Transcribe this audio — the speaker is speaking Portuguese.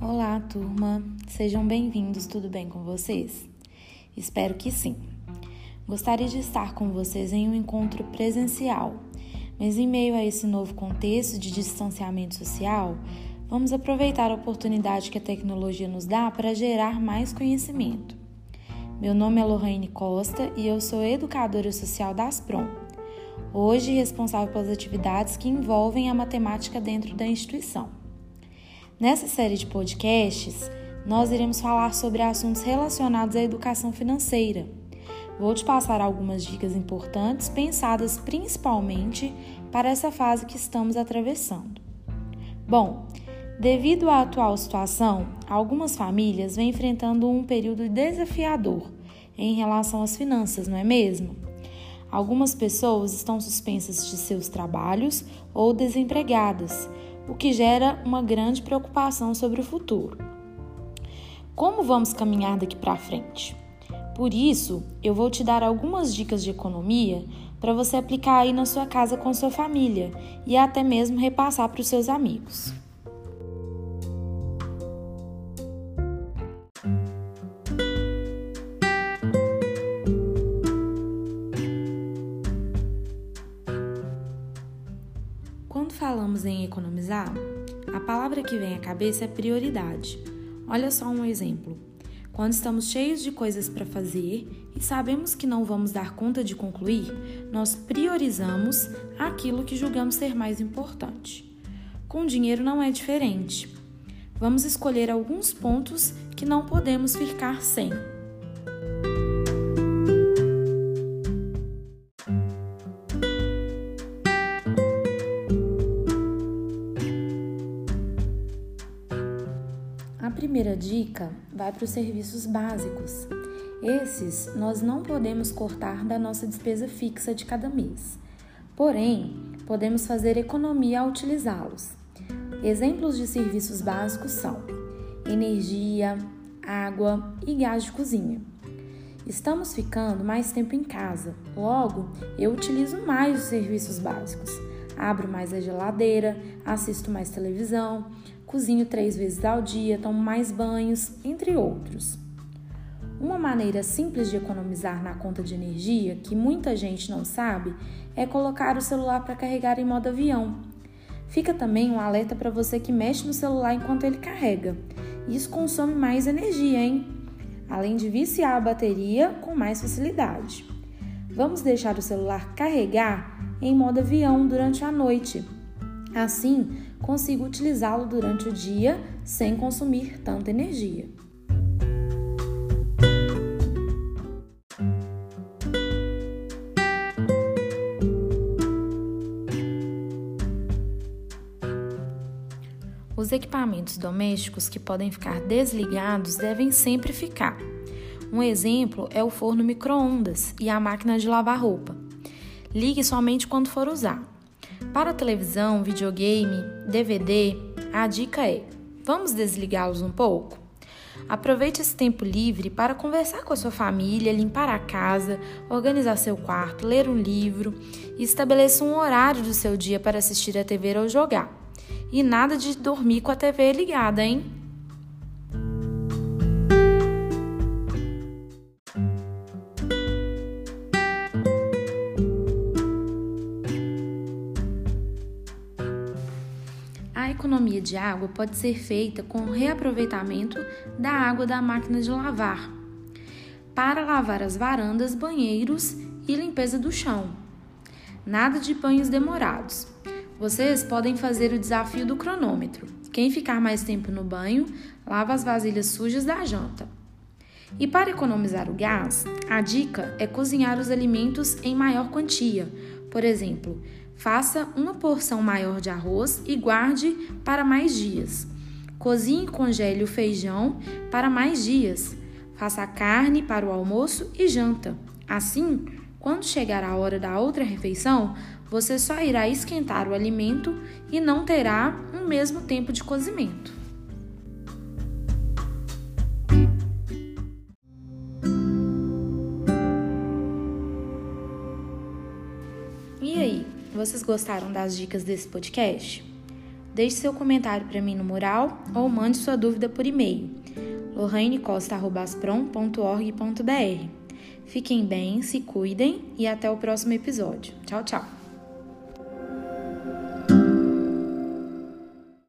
Olá, turma. Sejam bem-vindos. Tudo bem com vocês? Espero que sim. Gostaria de estar com vocês em um encontro presencial, mas em meio a esse novo contexto de distanciamento social, vamos aproveitar a oportunidade que a tecnologia nos dá para gerar mais conhecimento. Meu nome é Lorraine Costa e eu sou educadora social da Asprom. Hoje responsável pelas atividades que envolvem a matemática dentro da instituição. Nessa série de podcasts, nós iremos falar sobre assuntos relacionados à educação financeira. Vou te passar algumas dicas importantes pensadas principalmente para essa fase que estamos atravessando. Bom, devido à atual situação, algumas famílias vêm enfrentando um período desafiador em relação às finanças, não é mesmo? Algumas pessoas estão suspensas de seus trabalhos ou desempregadas o que gera uma grande preocupação sobre o futuro. Como vamos caminhar daqui para frente? Por isso, eu vou te dar algumas dicas de economia para você aplicar aí na sua casa com sua família e até mesmo repassar para os seus amigos. Quando falamos em economizar, a palavra que vem à cabeça é prioridade. Olha só um exemplo. Quando estamos cheios de coisas para fazer e sabemos que não vamos dar conta de concluir, nós priorizamos aquilo que julgamos ser mais importante. Com dinheiro não é diferente. Vamos escolher alguns pontos que não podemos ficar sem. Primeira dica vai para os serviços básicos. Esses nós não podemos cortar da nossa despesa fixa de cada mês. Porém, podemos fazer economia ao utilizá-los. Exemplos de serviços básicos são energia, água e gás de cozinha. Estamos ficando mais tempo em casa, logo eu utilizo mais os serviços básicos. Abro mais a geladeira, assisto mais televisão, cozinho três vezes ao dia, tomo mais banhos, entre outros. Uma maneira simples de economizar na conta de energia, que muita gente não sabe, é colocar o celular para carregar em modo avião. Fica também um alerta para você que mexe no celular enquanto ele carrega. Isso consome mais energia, hein? Além de viciar a bateria com mais facilidade. Vamos deixar o celular carregar em modo avião durante a noite. Assim, consigo utilizá-lo durante o dia sem consumir tanta energia. Os equipamentos domésticos que podem ficar desligados devem sempre ficar. Um exemplo é o forno micro-ondas e a máquina de lavar roupa. Ligue somente quando for usar. Para televisão, videogame, DVD, a dica é: vamos desligá-los um pouco? Aproveite esse tempo livre para conversar com a sua família, limpar a casa, organizar seu quarto, ler um livro e estabeleça um horário do seu dia para assistir a TV ou jogar. E nada de dormir com a TV ligada, hein? Economia de água pode ser feita com o reaproveitamento da água da máquina de lavar para lavar as varandas, banheiros e limpeza do chão. Nada de banhos demorados. Vocês podem fazer o desafio do cronômetro. Quem ficar mais tempo no banho, lava as vasilhas sujas da janta. E para economizar o gás, a dica é cozinhar os alimentos em maior quantia. Por exemplo, faça uma porção maior de arroz e guarde para mais dias. Cozinhe e congele o feijão para mais dias. Faça a carne para o almoço e janta. Assim, quando chegar a hora da outra refeição, você só irá esquentar o alimento e não terá o mesmo tempo de cozimento. E aí, vocês gostaram das dicas desse podcast? Deixe seu comentário para mim no mural ou mande sua dúvida por e-mail lorrainecosta.asprom.org.br. Fiquem bem, se cuidem e até o próximo episódio. Tchau, tchau!